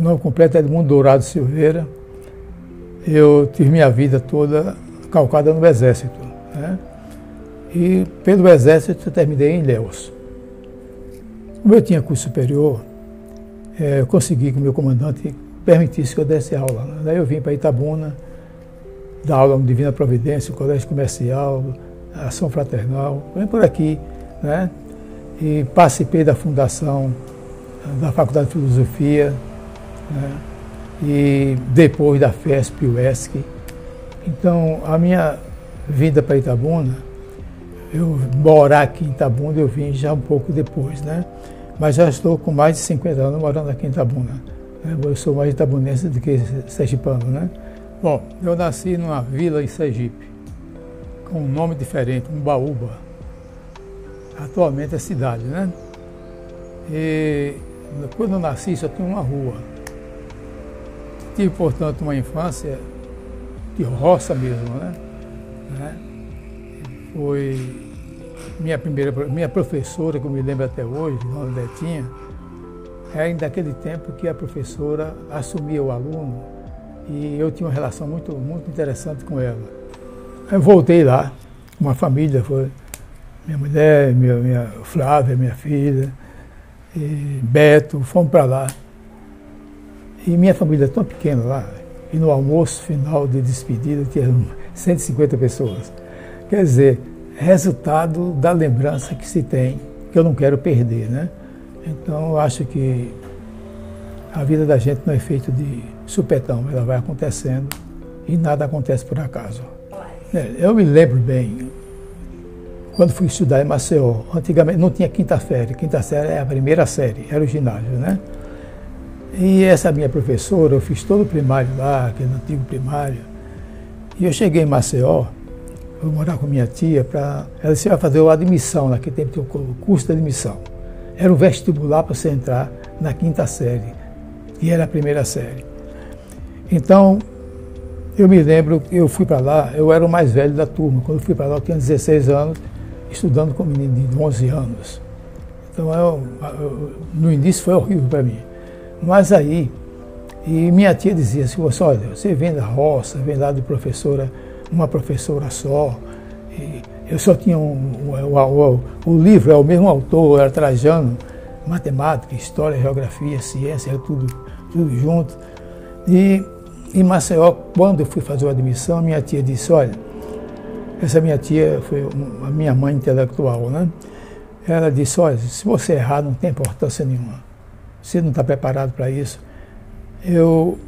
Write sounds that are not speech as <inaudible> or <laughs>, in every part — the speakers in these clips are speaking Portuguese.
O nome completo é Edmundo Dourado Silveira. Eu tive minha vida toda calcada no Exército. Né? E pelo Exército eu terminei em Ilhéus. Como eu tinha curso superior, é, eu consegui que o meu comandante permitisse que eu desse aula. Daí eu vim para Itabuna, dar aula no Divina Providência, Colégio Comercial, Ação Fraternal, vem por aqui, né? E participei da fundação da Faculdade de Filosofia, né? e depois da FESP UESC. Então, a minha vida para Itabuna, eu morar aqui em Itabuna, eu vim já um pouco depois, né? Mas já estou com mais de 50 anos morando aqui em Itabuna. Né? Eu sou mais itabunense do que sergipano, né? Bom, eu nasci numa vila em Sergipe, com um nome diferente, Umbaúba. Atualmente é cidade, né? E quando eu nasci só tinha uma rua. Tive, portanto, uma infância de roça mesmo, né? né? Foi minha primeira, minha professora, que eu me lembro até hoje, Dona Betinha, é daquele tempo que a professora assumia o aluno e eu tinha uma relação muito, muito interessante com ela. Eu voltei lá, uma família, foi minha mulher, minha, minha Flávia, minha filha, Beto, fomos para lá. E minha família é tão pequena lá, e no almoço final de despedida tinha <laughs> 150 pessoas. Quer dizer, resultado da lembrança que se tem, que eu não quero perder, né? Então, eu acho que a vida da gente não é feita de supetão, ela vai acontecendo e nada acontece por acaso. É, eu me lembro bem, quando fui estudar em Maceió, antigamente não tinha quinta série, quinta série é a primeira série, era o ginásio, né? E essa minha professora, eu fiz todo o primário lá, aquele antigo primário, e eu cheguei em Maceió, fui morar com minha tia, para ela disse, vai fazer a admissão, naquele tempo tinha o curso de admissão. Era um vestibular para você entrar na quinta série, e era a primeira série. Então, eu me lembro, eu fui para lá, eu era o mais velho da turma. Quando eu fui para lá, eu tinha 16 anos, estudando com um menino de 11 anos. Então, eu, eu, no início foi horrível para mim. Mas aí, e minha tia dizia assim, olha, você vem da roça, vem lá de professora, uma professora só. eu só tinha um, o, o, o, livro, é o mesmo autor, era Trajano, matemática, história, geografia, ciência, tudo, tudo junto. E em Maceió, quando eu fui fazer a admissão, minha tia disse, olha, essa minha tia foi a minha mãe intelectual, né? Ela disse, olha, se você errar não tem importância nenhuma. Você não está preparado para isso. Eu,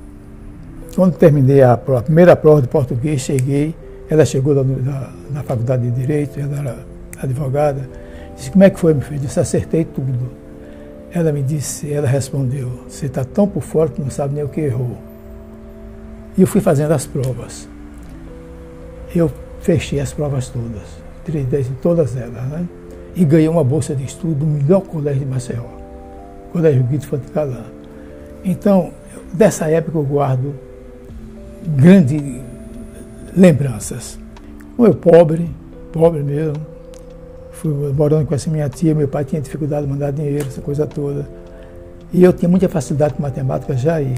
quando terminei a, a, primeira prova de português, cheguei, ela chegou da, da, na faculdade de Direito, ela era advogada, disse, como é que foi, meu filho? Eu disse, acertei tudo. Ela me disse, ela respondeu, você está tão por fora que não sabe nem o que errou. E eu fui fazendo as provas. Eu fechei as provas todas, tirei 10 em todas elas, né? E ganhei uma bolsa de estudo do melhor colégio de Maceió, Colégio Guido Fanticalã. Então, dessa época eu guardo grandes lembranças. Eu pobre, pobre mesmo, fui morando com essa minha tia, meu pai tinha dificuldade de mandar dinheiro, essa coisa toda. E eu tinha muita facilidade com matemática já aí.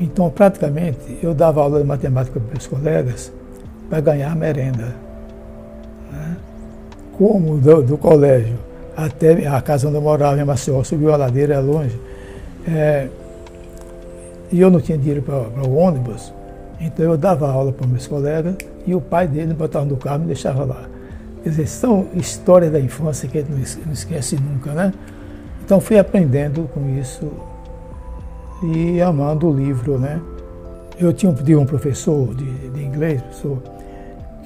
Então, praticamente, eu dava aula de matemática para meus colegas para ganhar merenda. Né? Como do, do, colégio até a casa onde eu morava, em Maceió, subiu a ladeira, é longe. É, e eu não tinha dinheiro para o ônibus, então eu dava aula para meus colegas e o pai dele botava no carro e me deixava lá. Quer dizer, são histórias da infância que a gente não esquece nunca, né? Então fui aprendendo com isso e amando o livro, né? Eu tinha um, um professor de, de inglês, professor,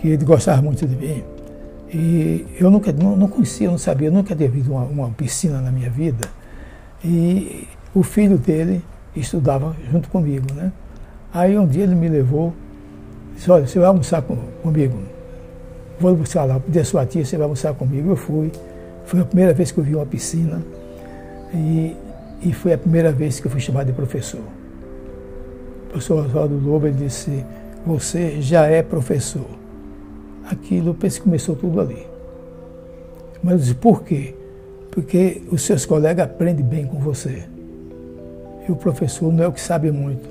que ele gostava muito de mim. E eu nunca, não, não conhecia, não sabia, nunca havia havido uma, uma, piscina na minha vida. E o filho dele estudava junto comigo, né? Aí um dia ele me levou, disse, olha, você vai almoçar com, comigo. Vou buscar lá, de sua tia, você vai almoçar comigo. Eu fui. Foi a primeira vez que eu vi uma piscina. E e foi a primeira vez que eu fui chamado de professor. O professor Oswaldo Lobo ele disse, você já é professor. Aquilo, eu penso que começou tudo ali. Mas eu disse, por quê? Porque os seus colegas aprendem bem com você. E o professor não é o que sabe muito,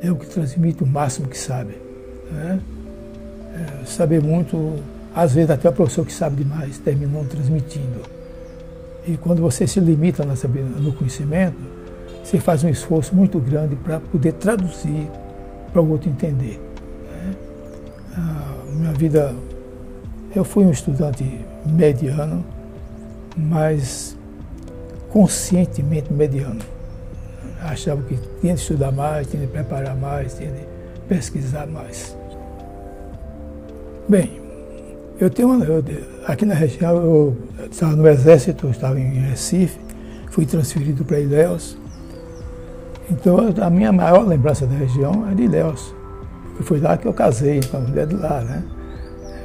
é o que transmite o máximo que sabe. Né? É, saber muito, às vezes até o professor que sabe demais termina não transmitindo. E quando você se limita no conhecimento, você faz um esforço muito grande para poder traduzir para o outro entender. Vida, eu fui um estudante mediano, mas conscientemente mediano. Achava que tinha de estudar mais, tinha de preparar mais, tinha de pesquisar mais. Bem, eu tenho uma, eu, aqui na região, eu estava no Exército, estava em Recife, fui transferido para Ilhéus. Então a minha maior lembrança da região é de Ilhéus. Foi lá que eu casei com a mulher de lá, né?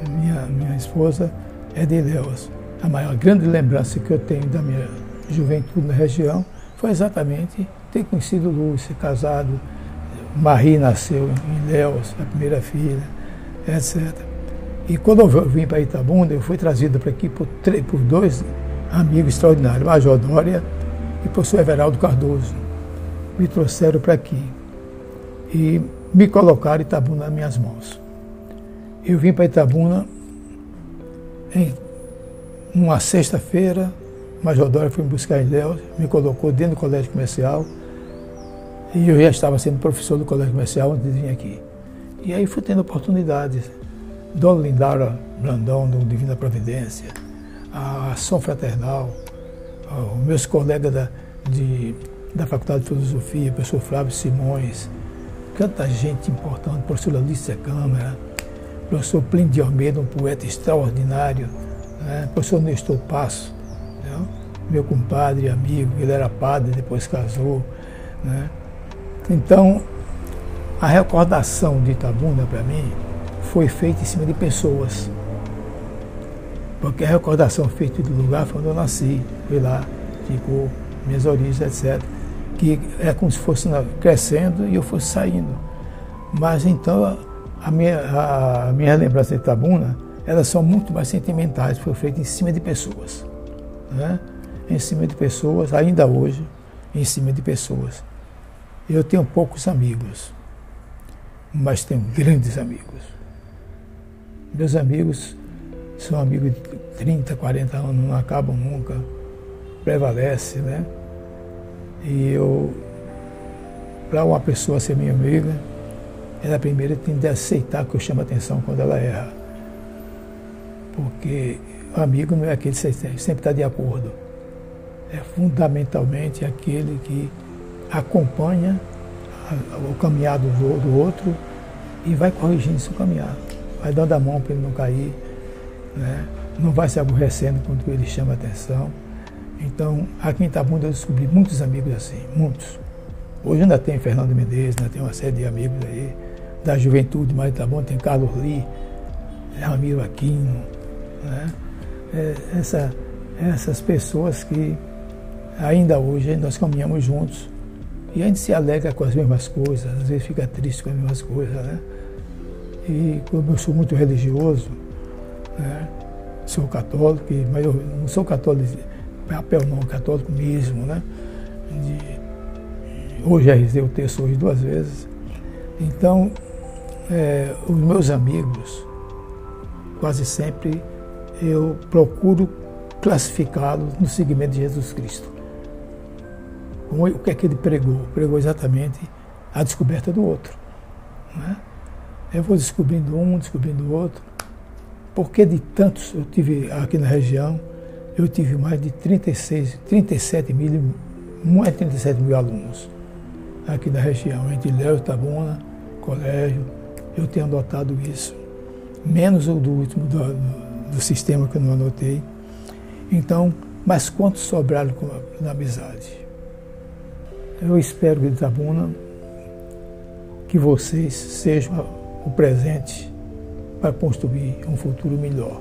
Minha, minha esposa é de Ilhéus. A maior grande lembrança que eu tenho da minha juventude na região foi exatamente ter conhecido Lúcia, ser casado. Marie nasceu em Ilhéus, a primeira filha, etc. E quando eu vim para Itabunda, eu fui trazido para aqui por, por dois amigos extraordinários, Major Dória e professor Everaldo Cardoso. Me trouxeram para aqui e me colocaram Itabuna nas minhas mãos. Eu vim para Itabuna em uma sexta-feira, Major Dória foi me buscar em Léo, me colocou dentro do colégio comercial e eu já estava sendo professor do colégio comercial antes de vir aqui. E aí fui tendo oportunidades Dona Lindara Brandão, do Divina Providência, a Ação Fraternal, os meus colegas da, de, da Faculdade de Filosofia, o professor Flávio Simões, tanta gente importante, professor Alice Câmara, professor Plínio de Almeida, um poeta extraordinário, né? professor Nestor Passo, né? meu compadre, amigo, ele era padre, depois casou. Né? Então, a recordação de Itabuna para mim foi feita em cima de pessoas. Porque a recordação feita do lugar foi onde eu nasci, foi lá, ficou minhas origens, etc. Que é como se fosse crescendo e eu fosse saindo. Mas então a minha, a minha lembrança de Itabuna, elas são muito mais sentimentais, foi feita em cima de pessoas. Né? Em cima de pessoas, ainda hoje, em cima de pessoas. Eu tenho poucos amigos, mas tenho grandes amigos. Meus amigos são amigos de 30, 40 anos, não acabam nunca, prevalece, né? E eu, para uma pessoa ser minha amiga, ela primeiro tem de aceitar que eu chamo atenção quando ela erra. Porque o amigo não é aquele que sempre está de acordo. É fundamentalmente aquele que acompanha o caminhar do, outro e vai corrigindo seu caminhar vai dando a mão para ele não cair, né? não vai se aborrecendo quando ele chama atenção. Então, aqui em Itabunda eu descobri muitos amigos assim, muitos. Hoje ainda tem Fernando Menezes, ainda tem uma série de amigos aí, da juventude, mas Itabunda tem Carlos Lee, Ramiro Aquino, né? É, essa, essas pessoas que ainda hoje nós caminhamos juntos e a gente se alegra com as mesmas coisas, às vezes fica triste com as mesmas coisas, né? E como eu sou muito religioso, né, sou católico, mas eu não sou católico papel não, católico mesmo, né? De, hoje já rezei o texto hoje duas vezes. Então, é, os meus amigos, quase sempre eu procuro classificá-los no segmento de Jesus Cristo. O que é que ele pregou? Pregou exatamente a descoberta do outro. Né? Eu vou descobrindo um, descobrindo outro. Porque de tantos eu tive aqui na região, eu tive mais de 36, 37 mil, mais de 37 mil alunos aqui na região, entre Léo e Tabuna, colégio, eu tenho anotado isso. Menos o do último do, do, sistema que eu não anotei. Então, mas quantos sobraram na amizade? Eu espero Itabuna, que vocês sejam o presente para construir um futuro melhor.